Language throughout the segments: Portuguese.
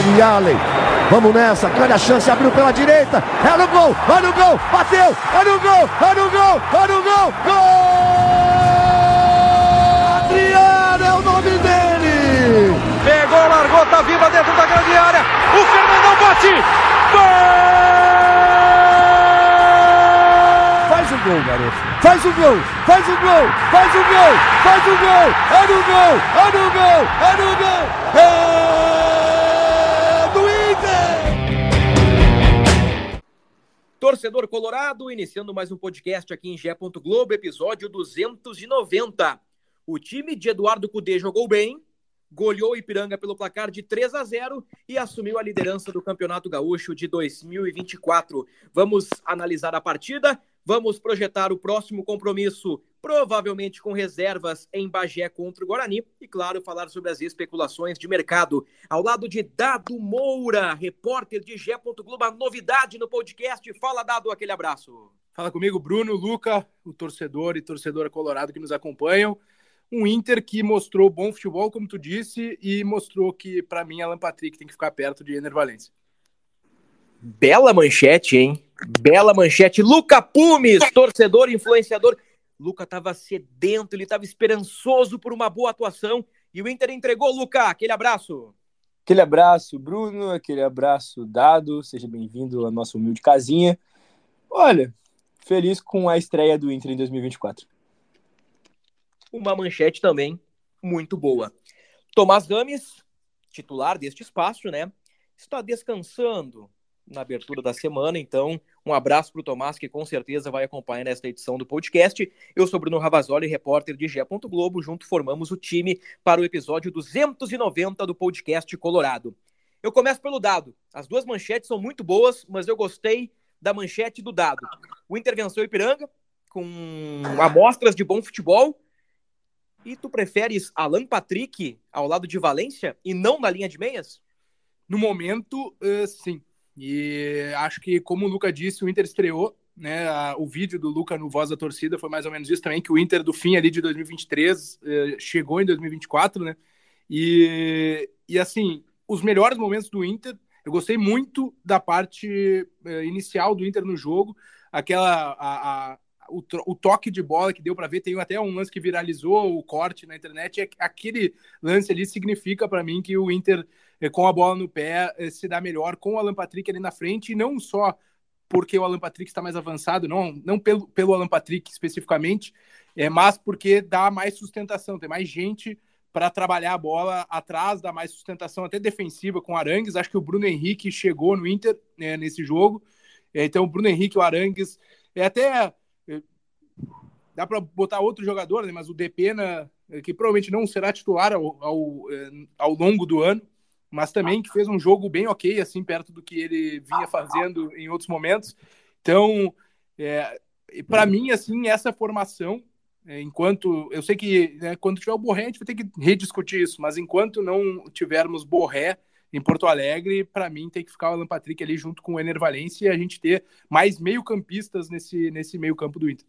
Dani Allen. Vamos nessa, grande a chance, abriu pela direita. É no gol, vai no gol, bateu, é no gol, é no gol, é no gol, gol! Adriano é o nome dele! Pegou, largou, tá viva dentro da grande área. O Fernandão bate. Gol! Faz o gol, garoto. Faz o gol, faz o gol, faz o gol, faz o gol. É no gol, é no gol, é no gol. É Torcedor Colorado, iniciando mais um podcast aqui em Gé. Globo, episódio 290. O time de Eduardo Cudê jogou bem, goleou Ipiranga pelo placar de 3 a 0 e assumiu a liderança do Campeonato Gaúcho de 2024. Vamos analisar a partida, vamos projetar o próximo compromisso, provavelmente com reservas em Bagé contra o Guarani e, claro, falar sobre as especulações de mercado. Ao lado de Dado Moura, repórter de Gé. Globo, a novidade no podcast. Fala, Dado, aquele abraço. Fala comigo, Bruno, Luca, o torcedor e torcedora colorado que nos acompanham um Inter que mostrou bom futebol, como tu disse, e mostrou que, para mim, Alan Patrick tem que ficar perto de Ener Valencia. Bela manchete, hein? Bela manchete. Luca Pumes, torcedor, influenciador. Luca estava sedento, ele estava esperançoso por uma boa atuação e o Inter entregou, Luca. Aquele abraço. Aquele abraço, Bruno, aquele abraço dado. Seja bem-vindo à nossa humilde casinha. Olha, feliz com a estreia do Inter em 2024 uma manchete também muito boa. Tomás Games, titular deste espaço, né? Está descansando na abertura da semana, então um abraço para o Tomás, que com certeza vai acompanhar nesta edição do podcast. Eu sou Bruno Ravazoli, repórter de Gé. Globo, junto formamos o time para o episódio 290 do podcast Colorado. Eu começo pelo dado. As duas manchetes são muito boas, mas eu gostei da manchete do dado. O Intervenção Ipiranga, com amostras de bom futebol, e tu preferes Alan Patrick ao lado de Valência e não na linha de meias? No momento, uh, sim. E acho que, como o Luca disse, o Inter estreou. Né, o vídeo do Luca no Voz da Torcida foi mais ou menos isso também, que o Inter do fim ali de 2023 uh, chegou em 2024, né? E, e assim, os melhores momentos do Inter, eu gostei muito da parte uh, inicial do Inter no jogo, aquela a, a, o, toque de bola que deu para ver, tem até um lance que viralizou o corte na internet, aquele lance ali significa para mim que o Inter, eh, com a bola no pé, eh, se dá melhor com o Alan Patrick ali na frente, e não só porque o Alan Patrick está mais avançado, não, não pelo, pelo Alan Patrick especificamente, é, mas porque dá mais sustentação, tem mais gente para trabalhar a bola atrás, dá mais sustentação até defensiva com o Arangues. Acho que o Bruno Henrique chegou no Inter né, nesse jogo. É, então, o Bruno Henrique, o Arangues, é até dá para botar outro jogador, né? mas o Depena, que provavelmente não será titular ao, ao, é, ao, longo do ano, mas também que fez um jogo bem ok, assim, perto do que ele vinha fazendo em outros momentos. Então, é, para mim, assim, essa formação, é, enquanto. Eu sei que né, quando tiver o Borré, a gente vai ter que rediscutir isso, mas enquanto não tivermos Borré em Porto Alegre, para mim tem que ficar o Alan Patrick ali junto com o Ener Valencia e a gente ter mais meio-campistas nesse, nesse meio-campo do Inter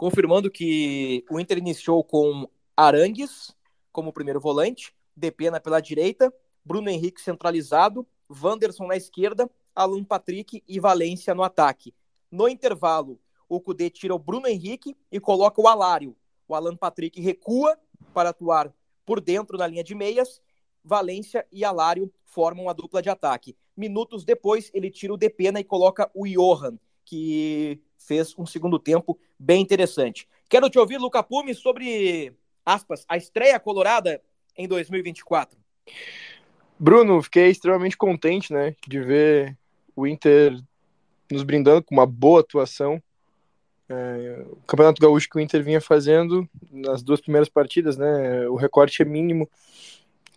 confirmando que o Inter iniciou com Arangues como primeiro volante, Depena pela direita, Bruno Henrique centralizado, Wanderson na esquerda, Alan Patrick e Valência no ataque. No intervalo, o Cudê tira o Bruno Henrique e coloca o Alário. O Alan Patrick recua para atuar por dentro na linha de meias. Valência e Alário formam a dupla de ataque. Minutos depois, ele tira o Depena e coloca o Johan, que fez um segundo tempo bem interessante. Quero te ouvir, Luca Pume, sobre, aspas, a estreia colorada em 2024. Bruno, fiquei extremamente contente, né, de ver o Inter nos brindando com uma boa atuação. É, o Campeonato Gaúcho que o Inter vinha fazendo nas duas primeiras partidas, né, o recorte é mínimo,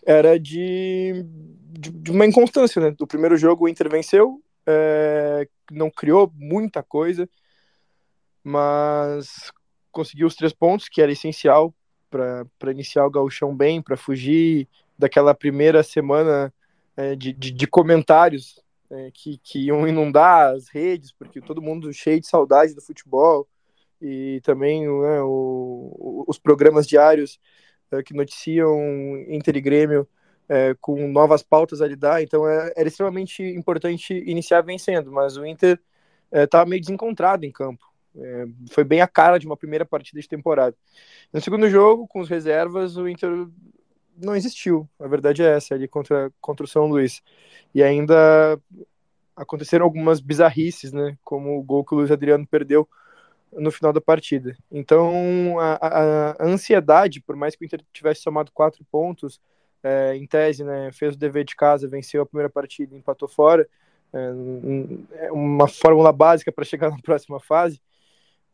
era de, de, de uma inconstância, né. Do primeiro jogo o Inter venceu, é, não criou muita coisa, mas conseguiu os três pontos, que era essencial para iniciar o gauchão bem, para fugir daquela primeira semana é, de, de, de, comentários é, que, que iam inundar as redes, porque todo mundo cheio de saudade do futebol, e também né, o, os programas diários é, que noticiam Inter e Grêmio é, com novas pautas a lidar, então é, era extremamente importante iniciar vencendo, mas o Inter estava é, meio desencontrado em campo. É, foi bem a cara de uma primeira partida de temporada. No segundo jogo, com os reservas, o Inter não existiu. A verdade é essa, ali contra, contra o São Luís. E ainda aconteceram algumas bizarrices, né? Como o gol que o Luiz Adriano perdeu no final da partida. Então, a, a, ansiedade, por mais que o Inter tivesse somado quatro pontos, é, em tese, né, fez o dever de casa, venceu a primeira partida, empatou fora, é, uma fórmula básica para chegar na próxima fase.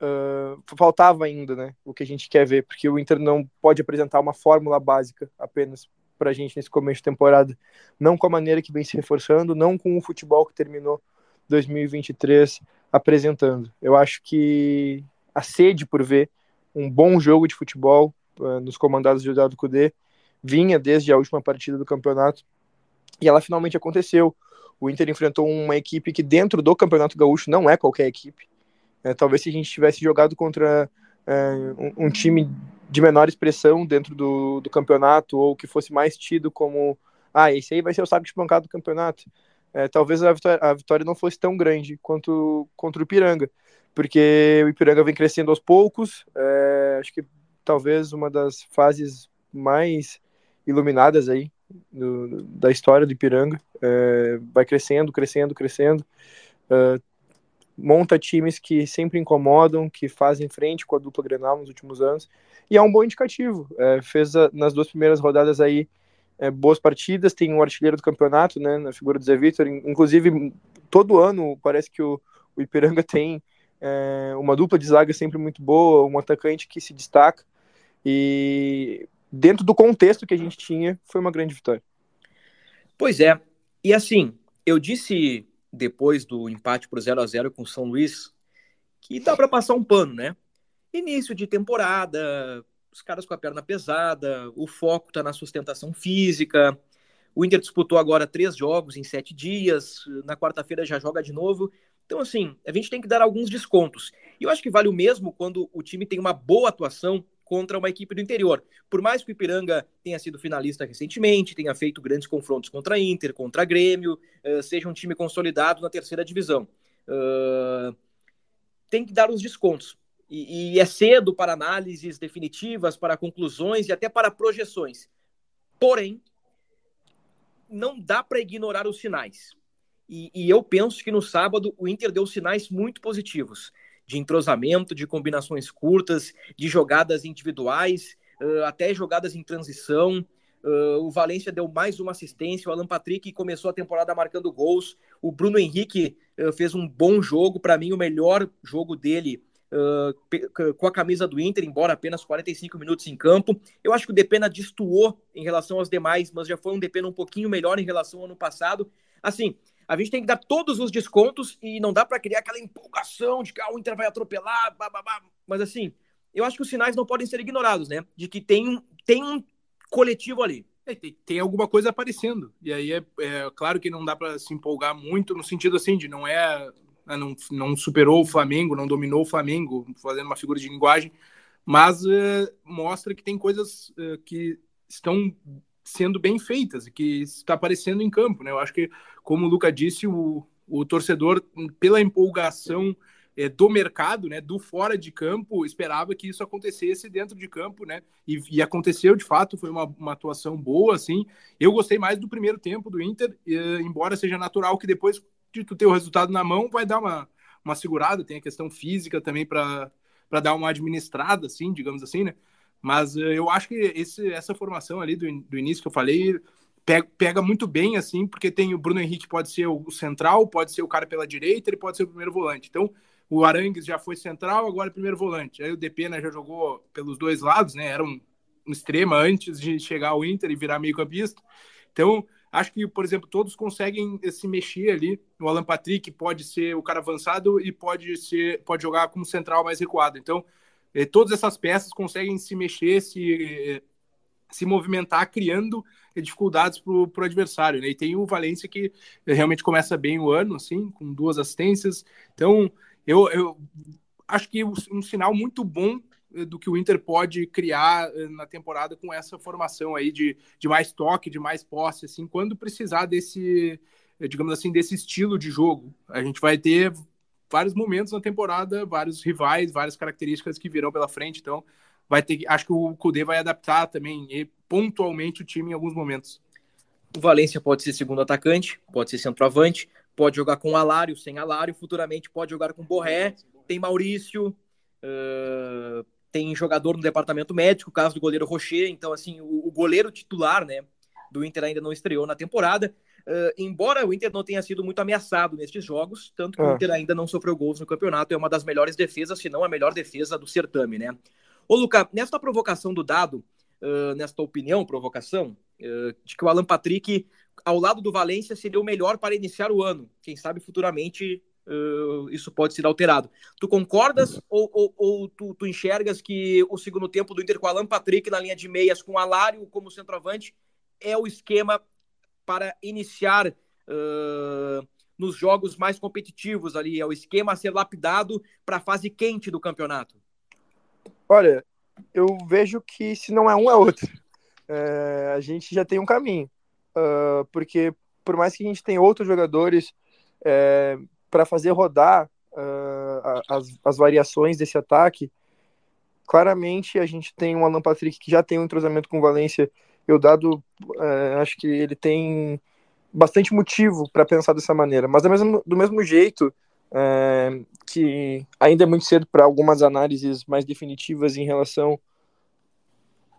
Uh, faltava ainda, né, o que a gente quer ver, porque o Inter não pode apresentar uma fórmula básica apenas para a gente nesse começo de temporada, não com a maneira que vem se reforçando, não com o futebol que terminou 2023 apresentando. Eu acho que a sede por ver um bom jogo de futebol uh, nos comandados de Eduardo Cudê vinha desde a última partida do campeonato e ela finalmente aconteceu. O Inter enfrentou uma equipe que dentro do Campeonato Gaúcho não é qualquer equipe. É, talvez se a gente tivesse jogado contra é, um, um, time de menor expressão dentro do, do campeonato ou que fosse mais tido como ah, esse aí vai ser o saco de pancada do campeonato. É, talvez a vitória, a vitória, não fosse tão grande quanto contra o Ipiranga, porque o Ipiranga vem crescendo aos poucos. É, acho que talvez uma das fases mais iluminadas aí do, da história do Ipiranga. É, vai crescendo, crescendo, crescendo. É, monta times que sempre incomodam, que fazem frente com a dupla Grenal nos últimos anos. E é um bom indicativo. É, fez a, nas duas primeiras rodadas aí é, boas partidas, tem um artilheiro do campeonato, né, na figura do Zé Vitor. Inclusive, todo ano parece que o, o Ipiranga tem é, uma dupla de zaga sempre muito boa, um atacante que se destaca. E dentro do contexto que a gente tinha, foi uma grande vitória. Pois é. E assim, eu disse depois do empate por 0 a 0 com o São Luís que dá para passar um pano, né? Início de temporada, os caras com a perna pesada, o foco está na sustentação física. O Inter disputou agora três jogos em sete dias, na quarta-feira já joga de novo. Então, assim, a gente tem que dar alguns descontos. E eu acho que vale o mesmo quando o time tem uma boa atuação contra uma equipe do interior. Por mais que o Ipiranga tenha sido finalista recentemente, tenha feito grandes confrontos contra a Inter, contra a Grêmio, uh, seja um time consolidado na terceira divisão. Tem que dar os descontos. E, e, é cedo para análises definitivas, para conclusões e até para projeções. Porém, não dá para ignorar os sinais. E, e eu penso que no sábado o Inter deu sinais muito positivos de entrosamento, de combinações curtas, de jogadas individuais, uh, até jogadas em transição. Uh, o Valência deu mais uma assistência, o Alan Patrick começou a temporada marcando gols, o Bruno Henrique uh, fez um bom jogo, para mim o melhor jogo dele uh, com a camisa do Inter, embora apenas 45 minutos em campo. Eu acho que o Depena destoou em relação aos demais, mas já foi um Depena um pouquinho melhor em relação ao ano passado. Assim, a gente tem que dar todos os descontos e não dá para criar aquela empolgação de que ah, o Inter vai atropelar, bababá. mas assim, eu acho que os sinais não podem ser ignorados, né? De que tem um, tem um coletivo ali. É, tem, tem, alguma coisa aparecendo. E aí é, é claro que não dá para se empolgar muito no sentido assim de não é né, não, não superou o Flamengo, não dominou o Flamengo, fazendo uma figura de linguagem, mas uh, mostra que tem coisas uh, que estão sendo bem feitas e que está aparecendo em campo, né? Eu acho que, como o Luca disse, o, o torcedor, pela empolgação é, do mercado, né, do fora de campo, esperava que isso acontecesse dentro de campo, né? E, e aconteceu de fato, foi uma, uma, atuação boa, assim. Eu gostei mais do primeiro tempo do Inter, e, embora seja natural que depois de tu ter o resultado na mão, vai dar uma, uma segurada. Tem a questão física também para dar uma administrada, assim, digamos assim, né? Mas uh, eu acho que esse, essa formação ali do, do início que eu falei pega, pega, muito bem, assim, porque tem o Bruno Henrique pode ser o, central, pode ser o cara pela direita, ele pode ser o primeiro volante. Então, o Arangues já foi central, agora é primeiro volante. Aí o Depena já jogou pelos dois lados, né? Era um, um extrema antes de chegar ao Inter e virar meio campista. Então, acho que, por exemplo, todos conseguem se mexer ali. O Alan Patrick pode ser o cara avançado e pode ser pode jogar como central mais recuado. Então, eh, todas essas peças conseguem se mexer, se, eh, se movimentar, criando dificuldades para o adversário. Né? E tem o Valência que realmente começa bem o ano, assim, com duas assistências. Então, eu, eu acho que um sinal muito bom do que o Inter pode criar na temporada com essa formação aí de, de mais toque, de mais posse, assim, quando precisar desse, digamos assim, desse estilo de jogo. A gente vai ter vários momentos na temporada, vários rivais, várias características que virão pela frente, então vai ter acho que o Cudê vai adaptar também pontualmente o time em alguns momentos. O Valência pode ser segundo atacante, pode ser centroavante, pode jogar com Alário, sem Alário, futuramente pode jogar com Borré, tem Maurício, uh, tem jogador no departamento médico, caso do goleiro Rocher, então assim, o, o, goleiro titular, né, do Inter ainda não estreou na temporada, uh, embora o Inter não tenha sido muito ameaçado nestes jogos, tanto que o é. Inter ainda não sofreu gols no campeonato, é uma das melhores defesas, se não a melhor defesa do certame, né. Ô, Luca, nesta provocação do dado, uh, nesta opinião, provocação, uh, de que o Alan Patrick, ao lado do Valência, seria o melhor para iniciar o ano. Quem sabe futuramente isso pode ser alterado. Tu concordas ou, ou, ou tu, tu, enxergas que o segundo tempo do Inter com o Alan Patrick na linha de meias, com o Alário como centroavante, é o esquema para iniciar nos jogos mais competitivos ali? É o esquema a ser lapidado para a fase quente do campeonato? Olha, eu vejo que se não é um, é outro. É, a gente já tem um caminho. Uh, porque por mais que a gente tenha outros jogadores é, para fazer rodar uh, as, as variações desse ataque, claramente a gente tem um Alan Patrick que já tem um entrosamento com o Valência. Eu dado, uh, acho que ele tem bastante motivo para pensar dessa maneira. Mas do mesmo, do mesmo jeito, é, que ainda é muito cedo para algumas análises mais definitivas em relação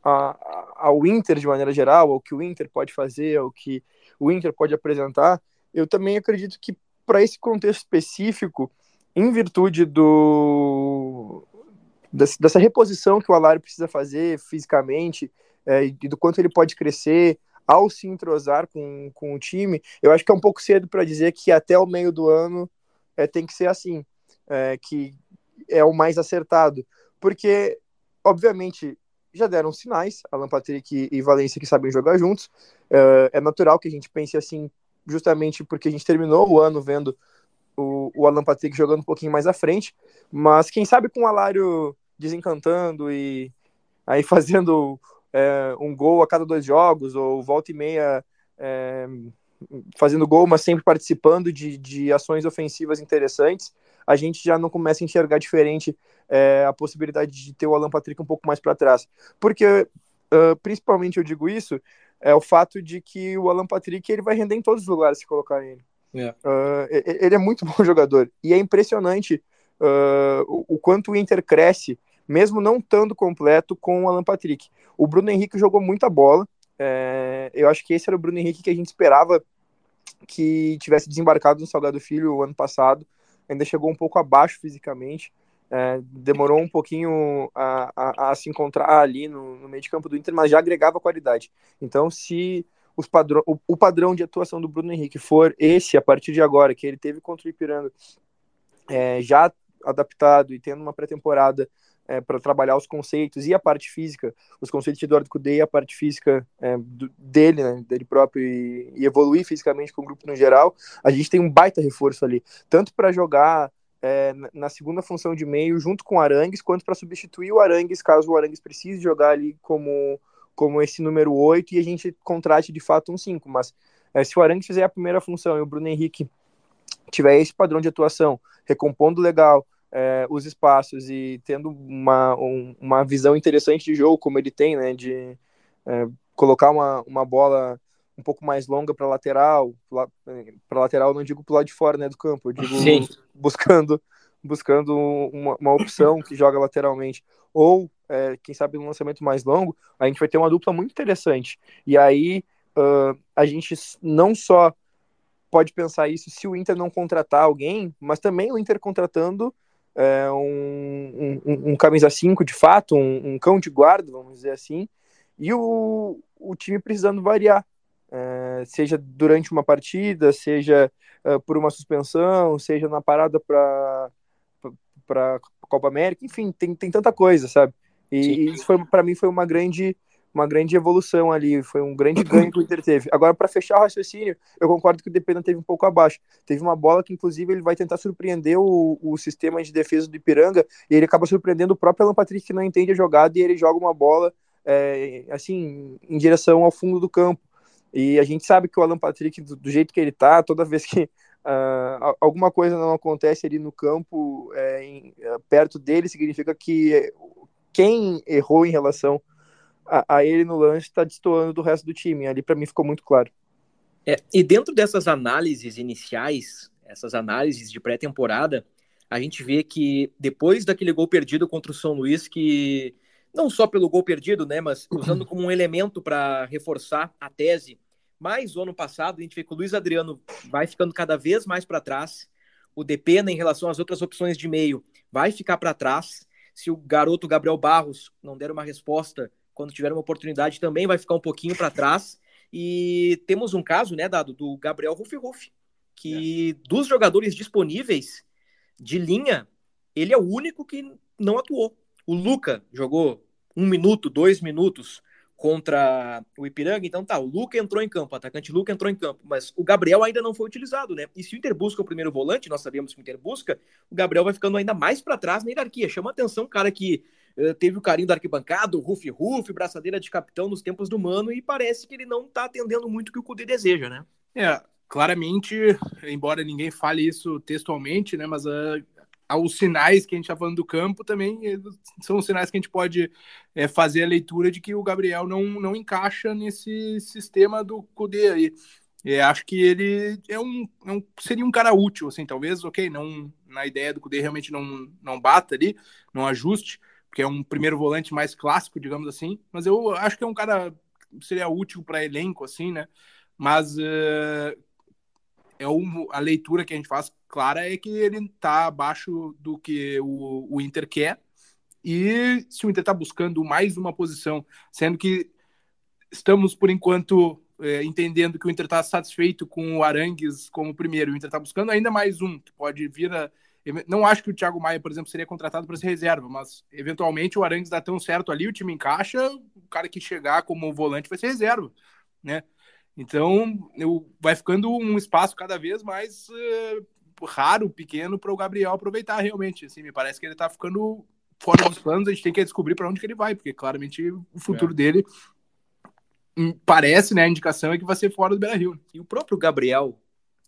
a, a, ao Inter de maneira geral, ao que o Inter pode fazer, ao que o Inter pode apresentar. Eu também acredito que para esse contexto específico, em virtude do dessa reposição que o Alário precisa fazer fisicamente é, e do quanto ele pode crescer ao se entrosar com, com o time, eu acho que é um pouco cedo para dizer que até o meio do ano é, tem que ser assim, é, que é o mais acertado. Porque, obviamente, já deram sinais, Alan Patrick e Valência que sabem jogar juntos. É, é natural que a gente pense assim, justamente porque a gente terminou o ano vendo o, o Alan Patrick jogando um pouquinho mais à frente. Mas quem sabe com o Alário desencantando e aí fazendo é, um gol a cada dois jogos, ou volta e meia é, fazendo gol, mas sempre participando de, de ações ofensivas interessantes, a gente já não começa a enxergar diferente é, a possibilidade de ter o Alan Patrick um pouco mais para trás. Porque, uh, principalmente eu digo isso, é o fato de que o Alan Patrick ele vai render em todos os lugares se colocar ele. Yeah. Uh, ele é muito bom jogador. E é impressionante uh, o, o, quanto o Inter cresce, mesmo não estando completo com o Alan Patrick. O Bruno Henrique jogou muita bola, é, eu acho que esse era o Bruno Henrique que a gente esperava que tivesse desembarcado no Salgado Filho o ano passado. Ainda chegou um pouco abaixo fisicamente. É, demorou um pouquinho a, a, a se encontrar ali no, no, meio de campo do Inter, mas já agregava qualidade. Então, se os padrão, o, o, padrão de atuação do Bruno Henrique for esse a partir de agora, que ele teve contra o Ipiranga, é, já adaptado e tendo uma pré-temporada é, para trabalhar os conceitos e a parte física, os conceitos de Eduardo Cudê e a parte física é, do, dele, né, dele próprio e, e, evoluir fisicamente com o grupo no geral, a gente tem um baita reforço ali, tanto para jogar é, na segunda função de meio junto com o Arangues, quanto para substituir o Arangues caso o Arangues precise jogar ali como, como esse número 8 e a gente contrate de fato um 5, mas é, se o Arangues fizer a primeira função e o Bruno Henrique tiver esse padrão de atuação, recompondo legal, é, os espaços e tendo uma, um, uma visão interessante de jogo, como ele tem, né, de é, colocar uma, uma bola um pouco mais longa para lateral, para lateral não digo para lado de fora, né, do campo, eu digo Sim. buscando buscando uma, uma, opção que joga lateralmente, ou é, quem sabe um lançamento mais longo, a gente vai ter uma dupla muito interessante. E aí uh, a gente não só pode pensar isso se o Inter não contratar alguém, mas também o Inter contratando é, um, um, um, camisa 5 de fato, um, um, cão de guarda, vamos dizer assim, e o, o time precisando variar, é, seja durante uma partida, seja é, por uma suspensão, seja na parada para para Copa América, enfim, tem, tem tanta coisa, sabe? E Sim. isso foi para mim foi uma grande uma grande evolução ali, foi um grande ganho que o Inter teve. Agora, para fechar o raciocínio, eu concordo que o Depena teve um pouco abaixo. Teve uma bola que, inclusive, ele vai tentar surpreender o, o sistema de defesa do Ipiranga, e ele acaba surpreendendo o próprio Alan Patrick, que não entende a jogada, e ele joga uma bola, é, assim, em direção ao fundo do campo. E a gente sabe que o Alan Patrick, do, do jeito que ele tá, toda vez que uh, alguma coisa não acontece ali no campo, é, em, é, perto dele, significa que quem errou em relação a, ele no lance está destoando do resto do time. Ali para mim ficou muito claro. É, e dentro dessas análises iniciais, essas análises de pré-temporada, a gente vê que depois daquele gol perdido contra o São Luís, que não só pelo gol perdido, né, mas usando como um elemento para reforçar a tese, mas o ano passado a gente vê que o Luiz Adriano vai ficando cada vez mais para trás, o Depena em relação às outras opções de meio vai ficar para trás. Se o garoto Gabriel Barros não der uma resposta quando tiver uma oportunidade, também vai ficar um pouquinho para trás. E temos um caso, né, dado do Gabriel Rufi Rufi, que é. dos jogadores disponíveis de linha, ele é o único que não atuou. O Luca jogou um minuto, dois minutos contra o Ipiranga, então tá, o Luca entrou em campo, o atacante Luca entrou em campo, mas o Gabriel ainda não foi utilizado, né? E se o Inter busca o primeiro volante, nós sabemos que o Inter busca, o Gabriel vai ficando ainda mais para trás na hierarquia. Chama atenção, cara que teve o carinho da arquibancada, o Rufi Rufi, braçadeira de capitão nos tempos do Mano, e parece que ele não tá atendendo muito o que o Cudê deseja, né? É, claramente, embora ninguém fale isso textualmente, né, mas uh, os sinais que a gente está falando do campo também eh, são sinais que a gente pode é, fazer a leitura de que o Gabriel não, não encaixa nesse sistema do Kudê aí. É, acho que ele é um, é um, seria um cara útil, assim, talvez, ok, não na ideia do Kudê realmente não, não bata ali, não ajuste, porque é um primeiro volante mais clássico, digamos assim, mas eu acho que é um cara seria útil para elenco, assim, né? Mas uh, é um, a leitura que a gente faz clara é que ele está abaixo do que o, o Inter quer. E se o Inter está buscando mais uma posição, sendo que estamos, por enquanto, é, entendendo que o Inter está satisfeito com o Arangues como primeiro, o Inter está buscando ainda mais um, que pode vir a. Não acho que o Thiago Maia, por exemplo, seria contratado para ser reserva, mas eventualmente o Arangues dá tão certo ali, o time encaixa, o cara que chegar como volante vai ser reserva, né? Então, eu, vai ficando um espaço cada vez mais uh, raro, pequeno, para o Gabriel aproveitar realmente. Assim, me parece que ele está ficando fora dos planos, a gente tem que descobrir para onde que ele vai, porque claramente o futuro é. dele hum, parece, né, a indicação é que vai ser fora do Beira-Rio. E o próprio Gabriel,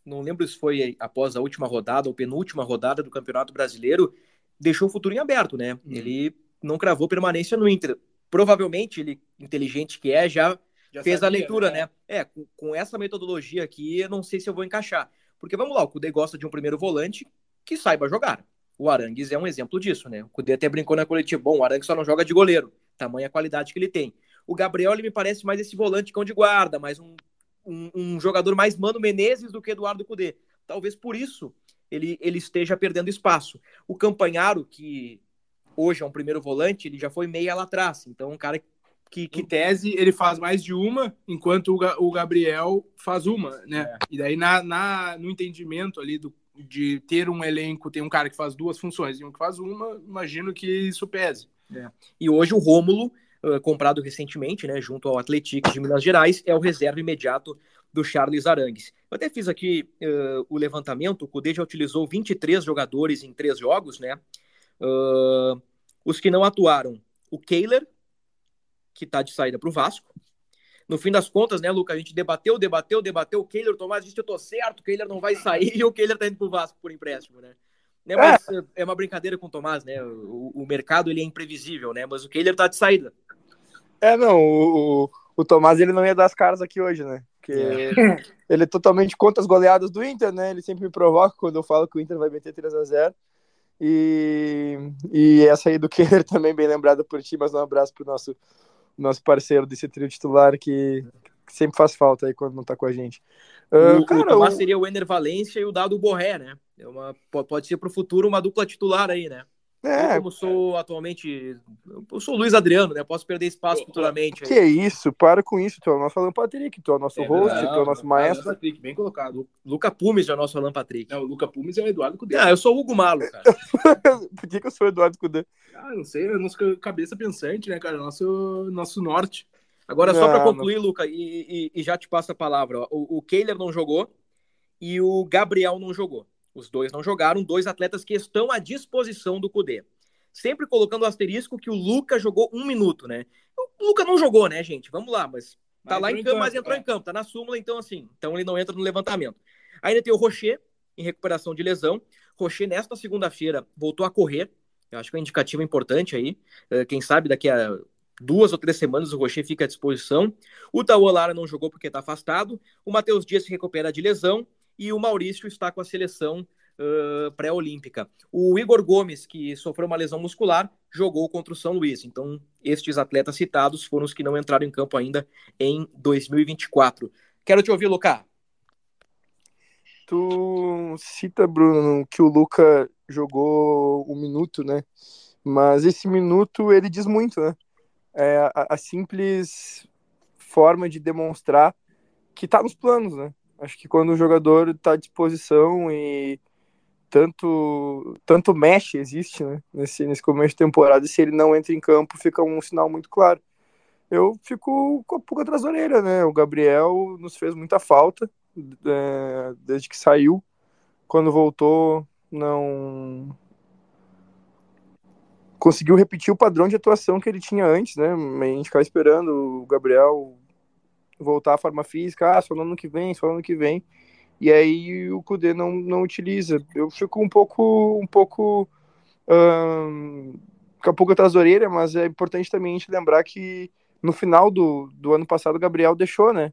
não lembro se foi após a última rodada ou penúltima rodada do Campeonato Brasileiro, deixou o futuro em aberto, né? Hum. Ele não cravou permanência no Inter. Provavelmente ele, inteligente que é, já já fez sabia, a leitura, né? né? É, com, com, essa metodologia aqui, eu não sei se eu vou encaixar. Porque vamos lá, o Cudê gosta de um primeiro volante que saiba jogar. O Arangues é um exemplo disso, né? O Cudê até brincou na coletiva. Bom, o Arangues só não joga de goleiro, tamanha qualidade que ele tem. O Gabriel ele me parece mais esse volante cão de guarda, mais um, um, um jogador mais Mano Menezes do que Eduardo Cudê. Talvez por isso ele, ele esteja perdendo espaço. O Campanharo, que hoje é um primeiro volante, ele já foi meia lá atrás. Então, um cara que, que tese ele faz mais de uma, enquanto o, o Gabriel faz uma, né? É. E daí na, na, no entendimento ali do, de ter um elenco, tem um cara que faz duas funções e um que faz uma, imagino que isso pese. É. E hoje o Rômulo, comprado recentemente, né, junto ao Atlético de Minas Gerais, é o reserva imediato do Charles Arangues. Eu até fiz aqui uh, o levantamento, o Cudê já utilizou 23 jogadores em três jogos, né? Uh, os que não atuaram, o Kehler, que está de saída para o Vasco. No fim das contas, né, Luca, a gente debateu, debateu, debateu, o Kehler, o Tomás disse, eu tô certo, o Kehler não vai sair e o Kehler tá indo pro Vasco por empréstimo, né? Né mas é. é uma brincadeira com o Tomás, né? O, o, mercado ele é imprevisível, né? Mas o Kehler tá de saída. É, não, o, o Tomás ele não ia dar as caras aqui hoje, né? Porque é. ele é totalmente contra as goleadas do Inter, né? Ele sempre me provoca quando eu falo que o Inter vai meter 3 a 0 e, e essa aí do Kehler também bem lembrada por ti, mas um abraço pro nosso nosso parceiro desse trio titular que, que sempre faz falta aí quando não tá com a gente. Uh, o, cara, o Tomás o... seria o Ender Valência e o Dado Borré, né? É uma, pode ser para o futuro uma dupla titular aí, né? É, eu, como sou atualmente. Eu sou o Luiz Adriano, né? Posso perder espaço futuramente. Que aí. isso? Para com isso. Tu é o nosso Alan Patrick, tu é o nosso é, host, não, tu é o nosso maestro. Alan Patrick, bem colocado. Luca Pumes é o nosso Alan Patrick. Não, o Luca Pumes é o Eduardo Cudê. Ah, eu sou o Hugo Malo, cara. Por que, que eu sou o Eduardo Cudê? Ah, não sei, é nossa cabeça pensante, né, cara? Nosso, nosso norte. Agora, só para concluir, não... Luca, e, e, e, já te passo a palavra. Ó. O, o Kehler não jogou e o Gabriel não jogou. Os dois não jogaram, dois atletas que estão à disposição do Cudê. Sempre colocando o asterisco que o Luca jogou um minuto, né? O Luca não jogou, né, gente? Vamos lá, mas tá mas lá em campo, mas entrou é. em campo, tá na súmula, então assim, então ele não entra no levantamento. Ainda tem o Rocher, em recuperação de lesão. Rocher, nesta segunda-feira, voltou a correr. Eu acho que é um indicativo importante aí. Eh, quem sabe daqui a duas ou três semanas o Rocher fica à disposição. O Tauolara não jogou porque está afastado. O Matheus Dias se recupera de lesão. E o Maurício está com a seleção uh, pré-olímpica. O Igor Gomes, que sofreu uma lesão muscular, jogou contra o São Luís. Então, estes atletas citados foram os que não entraram em campo ainda em 2024. Quero te ouvir, Lucas. Tu cita, Bruno, que o Luca jogou um minuto, né? Mas esse minuto ele diz muito, né? É a, a simples forma de demonstrar que tá nos planos, né? Acho que quando o jogador está à disposição e tanto tanto mexe existe, né? Nesse, nesse começo de temporada, e se ele não entra em campo, fica um sinal muito claro. Eu fico com a pulga atrás da orelha, né? O Gabriel nos fez muita falta é, desde que saiu. Quando voltou, não conseguiu repetir o padrão de atuação que ele tinha antes, né? A gente ficava esperando o Gabriel voltar à forma física, ah, só no ano que vem, só no ano que vem. E aí o Kudê não, não utiliza. Eu fico um pouco um pouco um, com a pulga atrás da orelha, mas é importante também a gente lembrar que no final do, do ano passado o Gabriel deixou, né?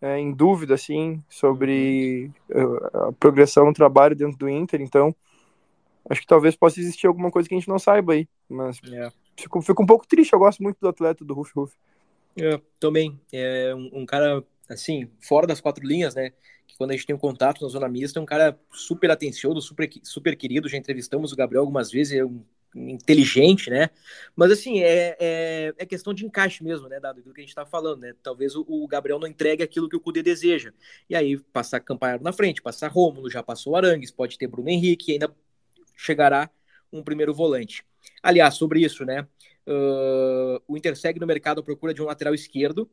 É, em dúvida, assim, sobre a, a progressão no trabalho dentro do Inter, então acho que talvez possa existir alguma coisa que a gente não saiba aí, mas é. fico, fico um pouco triste, eu gosto muito do atleta, do Ruf Ruf. É, também, é um, um, cara, assim, fora das quatro linhas, né, que quando a gente tem um contato na zona mista, é um cara super atencioso, super, super querido, já entrevistamos o Gabriel algumas vezes, é um inteligente, né? Mas assim, é, é, é, questão de encaixe mesmo, né, Dado, do que a gente está falando, né? Talvez o, o, Gabriel não entregue aquilo que o Cudê deseja. E aí, passar Campanharo na frente, passar Rômulo, já passou Arangues, pode ter Bruno Henrique, ainda chegará um primeiro volante. Aliás, sobre isso, né? Uh, o Inter segue no mercado à procura de um lateral esquerdo.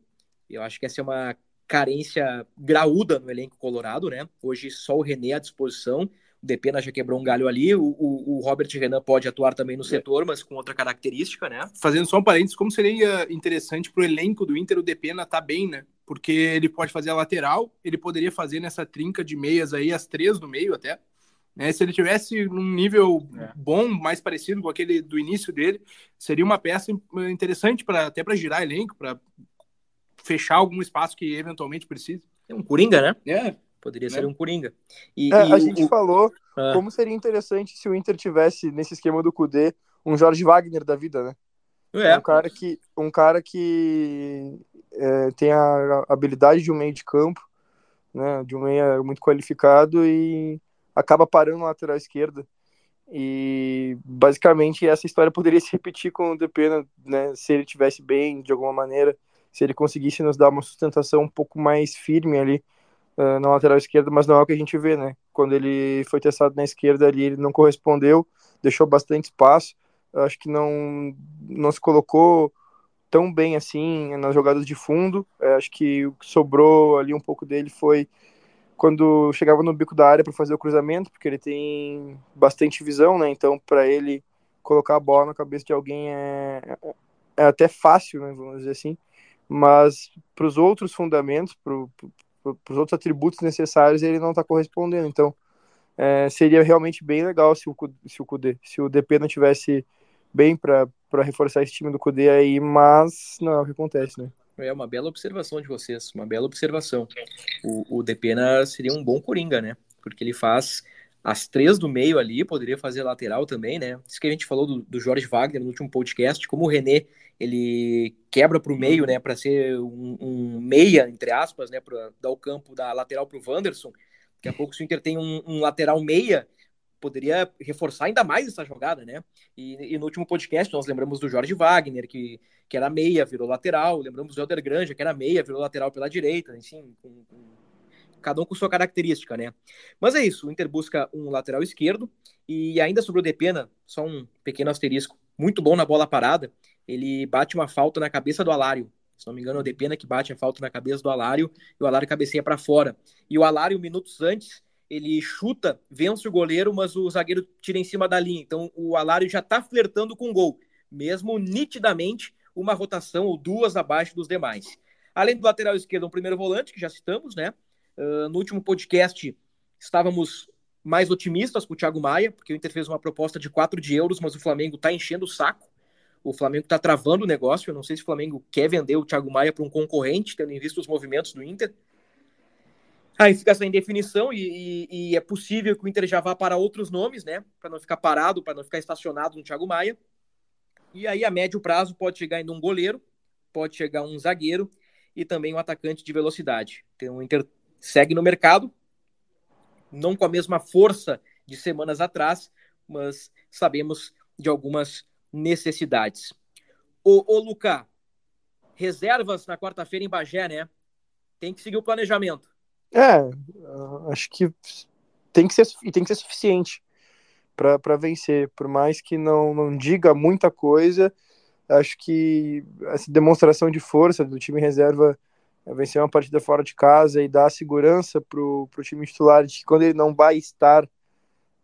Eu acho que essa é uma carência graúda no elenco colorado, né? Hoje só o René à disposição. O Depena já quebrou um galho ali. O, o, o Robert Renan pode atuar também no setor, mas com outra característica, né? Fazendo só um parênteses, como seria interessante para o elenco do Inter o Depena tá bem, né? Porque ele pode fazer a lateral, ele poderia fazer nessa trinca de meias aí, as três no meio até. Né? Se ele tivesse num nível é. bom, mais parecido com aquele do início dele, seria uma peça interessante para até para girar elenco, para fechar algum espaço que eventualmente precise. É um coringa, né? É. Poderia né? ser um coringa. E, é, e a o... gente falou ah. como seria interessante se o Inter tivesse nesse esquema do Cudê um Jorge Wagner da vida, né? É. Um cara que, um cara que é, tem a habilidade de um meio de campo, né? De um meio muito qualificado e acaba parando na lateral esquerda. E basicamente essa história poderia se repetir com o Depena, né? Se ele tivesse bem de alguma maneira, se ele conseguisse nos dar uma sustentação um pouco mais firme ali uh, na lateral esquerda, mas não é o que a gente vê, né? Quando ele foi testado na esquerda ali, ele não correspondeu, deixou bastante espaço. Acho que não não se colocou tão bem assim nas jogadas de fundo. Acho que o que sobrou ali um pouco dele foi quando chegava no bico da área para fazer o cruzamento, porque ele tem bastante visão, né? Então, para ele colocar a bola na cabeça de alguém é, é até fácil, né? Vamos dizer assim. Mas para os outros fundamentos, para os outros atributos necessários, ele não está correspondendo. Então, é, seria realmente bem legal se o, se o Kudê, se o DP não tivesse bem para reforçar esse time do Kudê aí, mas não é o que acontece, né? É uma bela observação de vocês, uma bela observação. O, o Depena seria um bom coringa, né? Porque ele faz as três do meio ali, poderia fazer lateral também, né? Isso que a gente falou do, do Jorge Wagner no último podcast, como o René ele quebra para o meio, né, para ser um, um, meia, entre aspas, né, para dar o campo da lateral para o Wanderson. Daqui a pouco, se o Inter tem um, um lateral meia, poderia reforçar ainda mais essa jogada, né? E, e, no último podcast nós lembramos do Jorge Wagner, que, que era meia, virou lateral, lembramos do Helder Granja, que era meia, virou lateral pela direita, enfim, com, com, cada um com sua característica, né? Mas é isso, o Inter busca um lateral esquerdo, e ainda sobre o Depena, só um pequeno asterisco, muito bom na bola parada, ele bate uma falta na cabeça do Alário, Se não me engano, é o Depena que bate a falta na cabeça do Alário e o Alário cabeceia para fora. E o Alário, minutos antes, ele chuta, vence o goleiro, mas o zagueiro tira em cima da linha. Então o Alário já está flertando com o gol, mesmo nitidamente uma rotação ou duas abaixo dos demais. Além do lateral esquerdo, um primeiro volante, que já citamos, né? Uh, no último podcast estávamos mais otimistas com o Thiago Maia, porque o Inter fez uma proposta de 4 de euros, mas o Flamengo está enchendo o saco. O Flamengo está travando o negócio. Eu não sei se o Flamengo quer vender o Thiago Maia para um concorrente, tendo em vista os movimentos do Inter. Aí fica essa indefinição e, e, e, é possível que o Inter já vá para outros nomes, né? Para não ficar parado, para não ficar estacionado no Thiago Maia. E aí, a médio prazo, pode chegar ainda um goleiro, pode chegar um zagueiro e também um atacante de velocidade. Então, o Inter segue no mercado, não com a mesma força de semanas atrás, mas sabemos de algumas necessidades. Ô, ô Luca, reservas na quarta-feira em Bagé, né? Tem que seguir o planejamento. É, acho que tem que ser, tem que ser suficiente para vencer. Por mais que não, não diga muita coisa, acho que essa demonstração de força do time reserva é vencer uma partida fora de casa e dar segurança para o time titular de que quando ele não vai estar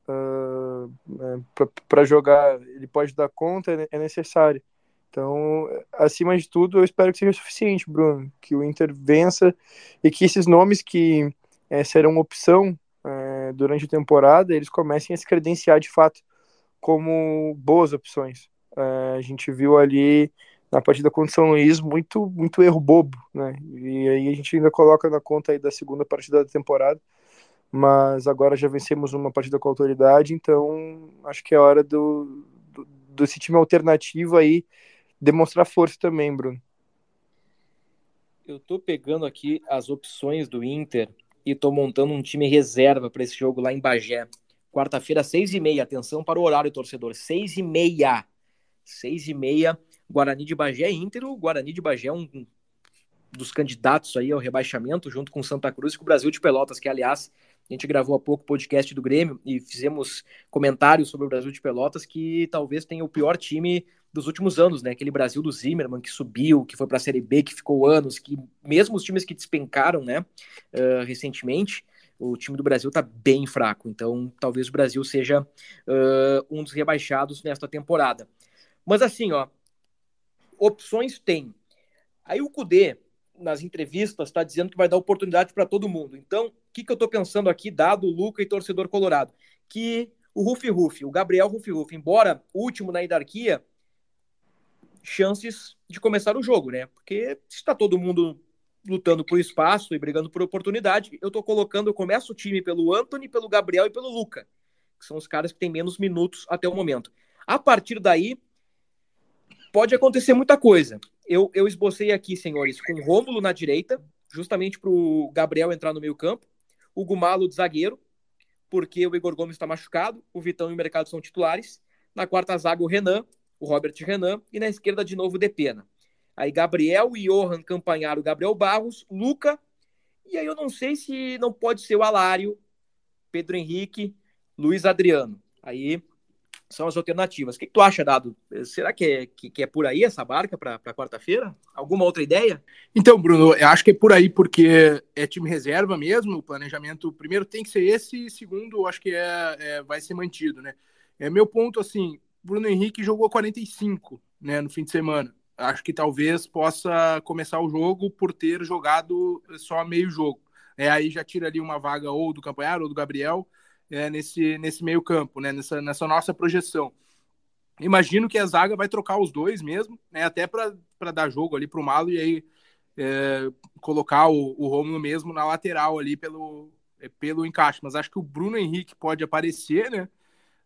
uh, né, para jogar, ele pode dar conta, é, é necessário. Então, acima de tudo, eu espero que seja suficiente, Bruno, que o Inter vença e que esses nomes que é, serão opção é, durante a temporada, eles comecem a se credenciar de fato como boas opções. É, a gente viu ali na partida contra o São Luís muito, muito erro bobo, né? E aí a gente ainda coloca na conta aí da segunda partida da temporada, mas agora já vencemos uma partida com autoridade, então acho que é hora do, do desse time alternativo aí demonstrar força também, Bruno. Eu tô pegando aqui as opções do Inter e tô montando um time reserva para esse jogo lá em Bagé. Quarta-feira, seis e meia. Atenção para o horário, torcedor. Seis e meia. Seis e meia. Guarani de Bagé Inter. O Guarani de Bagé é um dos candidatos aí ao rebaixamento, junto com Santa Cruz e com o Brasil de Pelotas, que, aliás, a gente gravou há pouco o podcast do Grêmio e fizemos comentários sobre o Brasil de Pelotas, que talvez tenha o pior time dos últimos anos, né? Aquele Brasil do Zimmermann que subiu, que foi para a Série B, que ficou anos, que mesmo os times que despencaram, né, uh, recentemente, o time do Brasil está bem fraco. Então, talvez o Brasil seja uh, um dos rebaixados nesta temporada. Mas assim, ó, opções tem. Aí o Cudê, nas entrevistas, está dizendo que vai dar oportunidade para todo mundo. Então, que, que eu estou pensando aqui, dado Luca e torcedor colorado? Que o Rufi Rufi, o Gabriel Rufi Rufi, embora último na hierarquia, chances de começar o jogo, né? Porque está todo mundo lutando por espaço e brigando por oportunidade, eu tô colocando, eu começo o time pelo Anthony, pelo Gabriel e pelo Luca, que são os caras que têm menos minutos até o momento. A partir daí, pode acontecer muita coisa. Eu, eu esbocei aqui, senhores, com Rômulo na direita, justamente para o Gabriel entrar no meio campo, o Gumalo de zagueiro, porque o Igor Gomes está machucado, o Vitão e o Mercado são titulares. Na quarta zaga, o Renan, o Robert Renan, e na esquerda de novo o Depena. Aí Gabriel e Johan Campanharo, Gabriel Barros, Luca, e aí eu não sei se não pode ser o Alário, Pedro Henrique, Luiz Adriano. Aí são as alternativas. O que, que tu acha, Dado? Será que é, que, que é por aí essa barca para quarta-feira? Alguma outra ideia? Então, Bruno, eu acho que é por aí porque é time reserva mesmo. O planejamento, primeiro, tem que ser esse, e segundo, acho que é, é vai ser mantido, né? É meu ponto assim. Bruno Henrique jogou 45 né, no fim de semana. Acho que talvez possa começar o jogo por ter jogado só meio jogo. É, aí já tira ali uma vaga ou do Campanharo ou do Gabriel é, nesse, nesse meio campo, né, nessa, nessa nossa projeção. Imagino que a zaga vai trocar os dois mesmo, né, até para dar jogo ali para o Malo e aí é, colocar o, o Romulo mesmo na lateral ali pelo, é, pelo encaixe. Mas acho que o Bruno Henrique pode aparecer, né?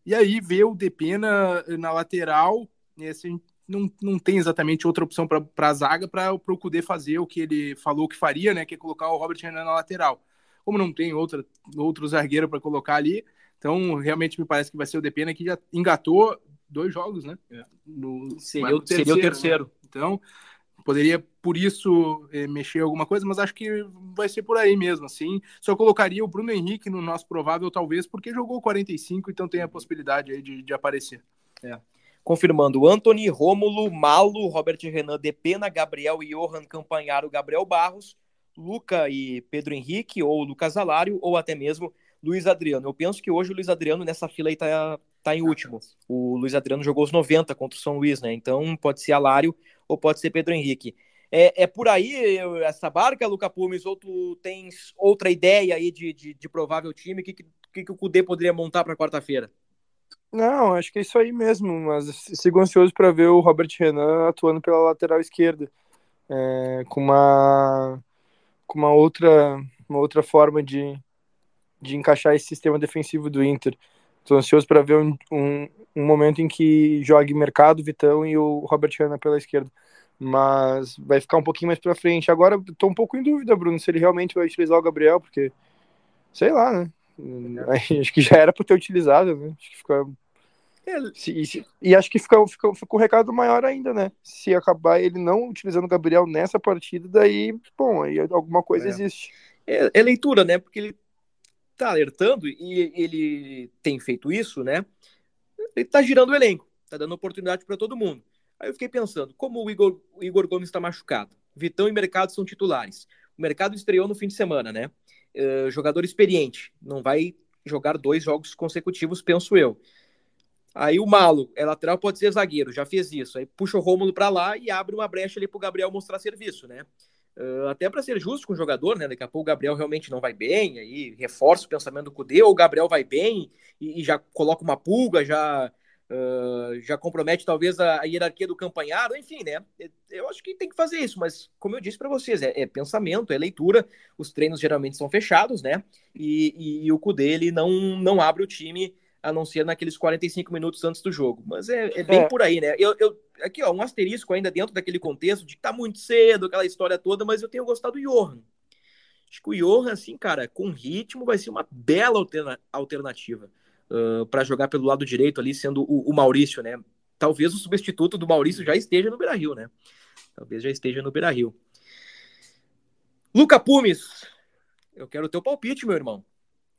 E aí ver o Depena na lateral, né, assim, não, não tem exatamente outra opção para a zaga para o fazer o que ele falou que faria, né? Que é colocar o Robert Renan na lateral. Como não tem outra, outro zagueiro para colocar ali, então realmente me parece que vai ser o Depena que já engatou dois jogos, né? É. No, seria, o, terceiro, seria o terceiro. Né? Então, poderia por isso é, mexer alguma coisa, mas acho que vai ser por aí mesmo, assim. Só colocaria o Bruno Henrique no nosso provável, talvez, porque jogou 45, então tem a possibilidade aí de, de aparecer. É. confirmando Anthony, Rômulo, Malo, Robert Renan, Depena, Gabriel e Johan Campanharo, Gabriel Barros, Luca e Pedro Henrique, ou Lucas Alário, ou até mesmo Luiz Adriano. Eu penso que hoje o Luiz Adriano nessa fila aí tá, tá em último. O Luiz Adriano jogou os 90 contra o São Luís, né? Então pode ser Alário ou pode ser Pedro Henrique. É, é por aí essa barca, Luca Pumes, ou tu tens outra ideia aí de, de, de provável time? O que, que, que o Cudê poderia montar para quarta-feira? Não, acho que é isso aí mesmo, mas sigo ansioso para ver o Robert Renan atuando pela lateral esquerda, é, com uma com uma outra uma outra forma de, de encaixar esse sistema defensivo do Inter. Estou ansioso para ver um, um, um, momento em que jogue Mercado, Vitão e o Robert Renan pela esquerda. Mas vai ficar um pouquinho mais para frente. Agora estou um pouco em dúvida, Bruno, se ele realmente vai utilizar o Gabriel, porque sei lá, né? Acho que já era para ter utilizado, né? Acho que fica é, e, e, acho que fica, fica, fica um recado maior ainda, né? Se acabar ele não utilizando o Gabriel nessa partida, daí, bom, aí alguma coisa é. existe. É, é, leitura, né? Porque ele tá alertando e ele tem feito isso, né? Ele tá girando o elenco, tá dando oportunidade para todo mundo. Aí eu fiquei pensando, como o Igor, o Igor Gomes está machucado, Vitão e Mercado são titulares. O Mercado estreou no fim de semana, né? Uh, jogador experiente, não vai jogar dois jogos consecutivos, penso eu. Aí o Malo é lateral, pode ser zagueiro, já fez isso. Aí puxa o Rômulo para lá e abre uma brecha ali pro Gabriel mostrar serviço, né? Uh, até para ser justo com o jogador, né? Daqui a pouco o Gabriel realmente não vai bem, aí reforça o pensamento do Cudê, ou o Gabriel vai bem e, e já coloca uma pulga, já, uh, já compromete talvez a, a, hierarquia do campanhado, enfim, né? Eu acho que tem que fazer isso, mas como eu disse para vocês, é, é, pensamento, é leitura, os treinos geralmente são fechados, né? E, e, e o Cudê ele não, não abre o time a não ser naqueles 45 minutos antes do jogo. Mas é, é bem é. por aí, né? Eu, eu, aqui, ó, um asterisco ainda dentro daquele contexto de que tá muito cedo, aquela história toda, mas eu tenho gostado do Johan. Acho que o Johan, assim, cara, com ritmo, vai ser uma bela alterna alternativa uh, para jogar pelo lado direito ali, sendo o, o, Maurício, né? Talvez o substituto do Maurício já esteja no Beira Rio, né? Talvez já esteja no Beira Rio. Luca Pumes, eu quero o teu palpite, meu irmão.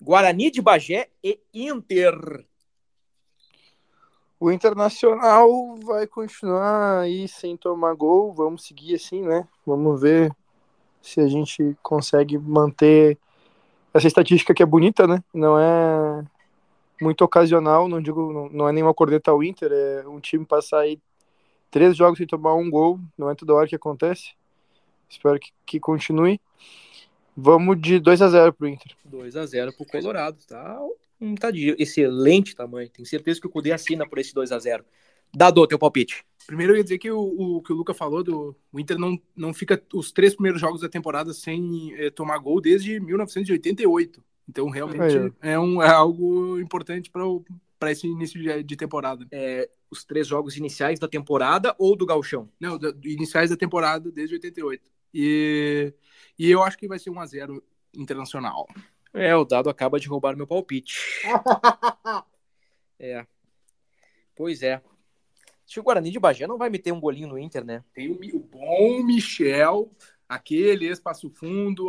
Guarani de Bagé e Inter. O Internacional vai continuar aí sem tomar gol. Vamos seguir assim, né? Vamos ver se a gente consegue manter essa estatística que é bonita, né? Não é muito ocasional, não digo, não, é nenhuma corneta ao Inter, é um time passar aí três jogos sem tomar um gol, não é toda hora que acontece. Espero que, que continue. Vamos de 2 a 0 pro Inter. 2 a 0 pro Colorado, tá? Um tá de excelente tamanho. Tenho certeza que o Cudê assina por esse 2 a 0. Dado teu palpite. Primeiro eu ia dizer que o, o, que o Luca falou do o Inter não, não fica os três primeiros jogos da temporada sem é, tomar gol desde 1988. Então realmente é, um, é algo importante para esse início de, de temporada. É, os três jogos iniciais da temporada ou do Galchão? Não, da, iniciais da temporada desde 88. E e eu acho que vai ser 1 a 0 internacional. É, o dado acaba de roubar meu palpite. é. Pois é. Que o Guarani de Bagé não vai meter um golinho no Inter, né? Tem o, o bom Michel, aquele espaço fundo,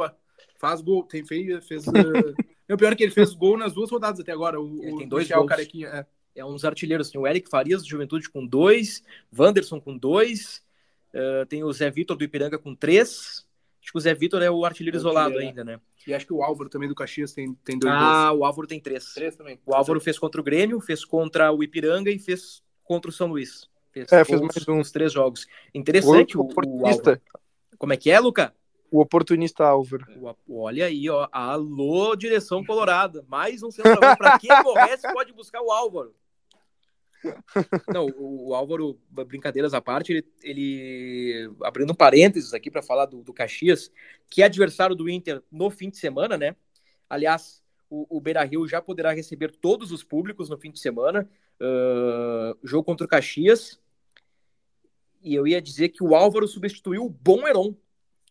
faz gol, tem fez, fez uh... é o pior que ele fez gol nas duas rodadas até agora. O, ele tem dois Michel, gols. Carequinha, é. é uns artilheiros, tem o Eric Farias do Juventude com dois, Wanderson com dois, uh, tem o Zé Vitor do Ipiranga com três, Acho que o Zé Vitor é o artilheiro isolado é. ainda, né? E acho que o Álvaro também do Caxias tem, tem dois Ah, gols. o Álvaro tem três. Três também. O Álvaro fez contra o Grêmio, fez contra o Ipiranga e fez contra o São Luís. Fez, é, fez mais uns três jogos. Interessante o, o, o Álvaro. Como é que é, Luca? O oportunista Álvaro. olha aí, ó. Alô, direção colorada. Mais um centroavante. Para quem aborrece, pode buscar o Álvaro. Não, o, Álvaro, brincadeiras à parte, ele, ele abrindo parênteses aqui para falar do, do, Caxias, que é adversário do Inter no fim de semana, né? Aliás, o, o Beira Rio já poderá receber todos os públicos no fim de semana. Uh, jogo contra o Caxias. E eu ia dizer que o Álvaro substituiu o Bom Heron.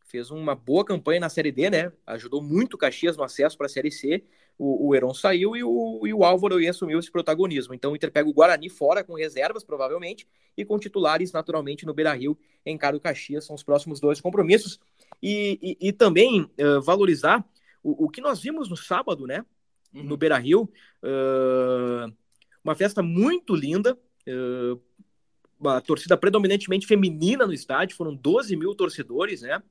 Fez uma boa campanha na Série D, né? Ajudou muito o Caxias no acesso para a Série C o, o Heron saiu e o, e o Álvaro assumiu esse protagonismo. Então o Inter pega o Guarani fora com reservas, provavelmente, e com titulares naturalmente no Beira Rio, em Caro Caxias, são os próximos dois compromissos. E, e, e também uh, valorizar o, o, que nós vimos no sábado, né? Uhum. No Beira Rio. Uh, uma festa muito linda. Uh, uma torcida predominantemente feminina no estádio, foram 12 mil torcedores, né?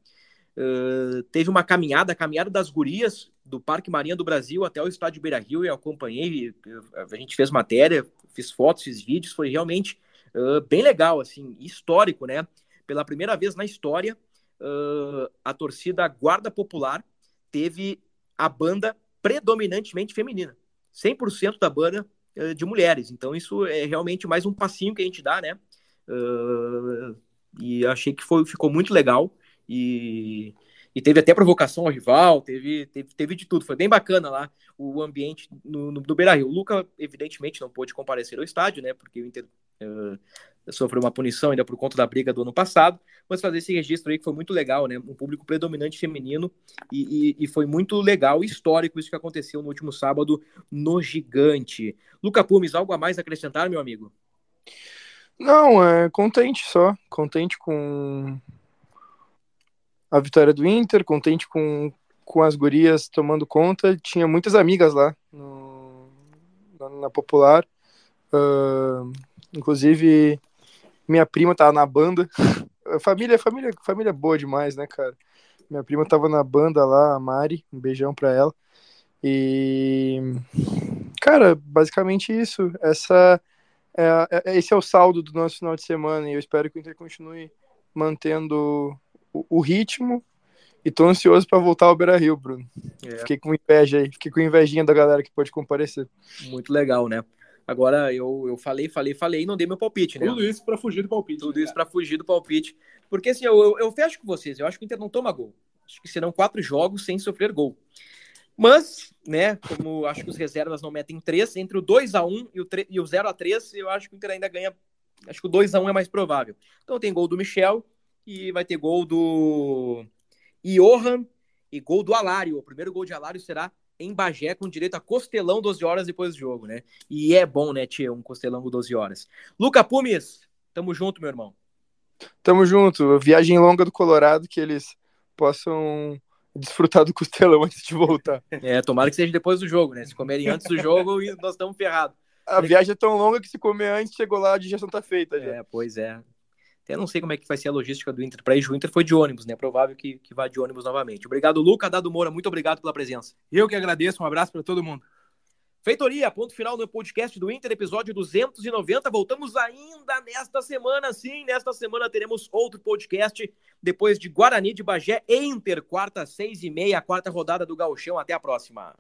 Uh, teve uma caminhada, a caminhada das gurias do Parque Marinha do Brasil até o estádio Beira Rio, eu acompanhei, a gente fez matéria, fiz fotos, fiz vídeos, foi realmente uh, bem legal, assim, histórico, né? Pela primeira vez na história, uh, a torcida Guarda Popular teve a banda predominantemente feminina, 100% da banda de mulheres, então isso é realmente mais um passinho que a gente dá, né? e achei que foi, ficou muito legal. E, e teve até provocação ao rival, teve, teve, teve de tudo. Foi bem bacana lá o ambiente no, no, do Beira Rio. O Luca, evidentemente, não pôde comparecer ao estádio, né? Porque o Inter uh, sofreu uma punição ainda por conta da briga do ano passado. Mas fazer esse registro aí que foi muito legal, né? Um público predominante feminino e, e, e foi muito legal histórico isso que aconteceu no último sábado no Gigante. Luca Pumes, algo a mais a acrescentar, meu amigo? Não, é contente só. Contente com a vitória do Inter, contente com, com as gurias tomando conta. Tinha muitas amigas lá no, na, na, Popular. Uh, inclusive, minha prima tava na banda. família, família, família boa demais, né, cara? Minha prima tava na banda lá, a Mari. Um beijão pra ela. E. Cara, basicamente isso. Essa é, é, esse é o saldo do nosso final de semana e eu espero que o Inter continue mantendo o, o ritmo e tô ansioso para voltar ao Beira Rio, Bruno. É. Fiquei com inveja aí, fiquei com invejinha da galera que pode comparecer. Muito legal, né? Agora eu, eu falei, falei, falei e não dei meu palpite, né? Tudo isso para fugir do palpite. Tudo né, isso para fugir do palpite. Porque assim, eu, eu, eu, fecho com vocês, eu acho que o Inter não toma gol. Acho que serão quatro jogos sem sofrer gol. Mas, né, como acho que os reservas não metem três, entre o 2 a 1 e o, e o 0 a 3 eu acho que o Inter ainda ganha. Acho que o 2 a 1 é mais provável. Então tem gol do Michel e vai ter gol do Johan e gol do Alário. O primeiro gol de Alário será em Bagé, com direito a costelão 12 horas depois do jogo, né? E é bom, né, Tia, um costelão 12 horas. Luca Pumes, tamo junto, meu irmão. Tamo junto. Viagem longa do Colorado, que eles possam desfrutar do costelão antes de voltar. É, tomara que seja depois do jogo, né? Se comerem antes do jogo, nós estamos ferrados. A viagem é tão longa que se comer antes, chegou lá, a digestão tá feita já. É, pois é. Até não sei como é que vai ser a logística do Inter para ir. O Inter foi de ônibus, né? Provável que, que vá de ônibus novamente. Obrigado, Luca. Dado Moura, muito obrigado pela presença. Eu que agradeço. Um abraço para todo mundo. Feitoria, ponto final no podcast do Inter, episódio 290. Voltamos ainda nesta semana, sim. Nesta semana teremos outro podcast depois de Guarani de Bagé e Inter, quarta, seis e meia, quarta rodada do Gauchão. Até a próxima.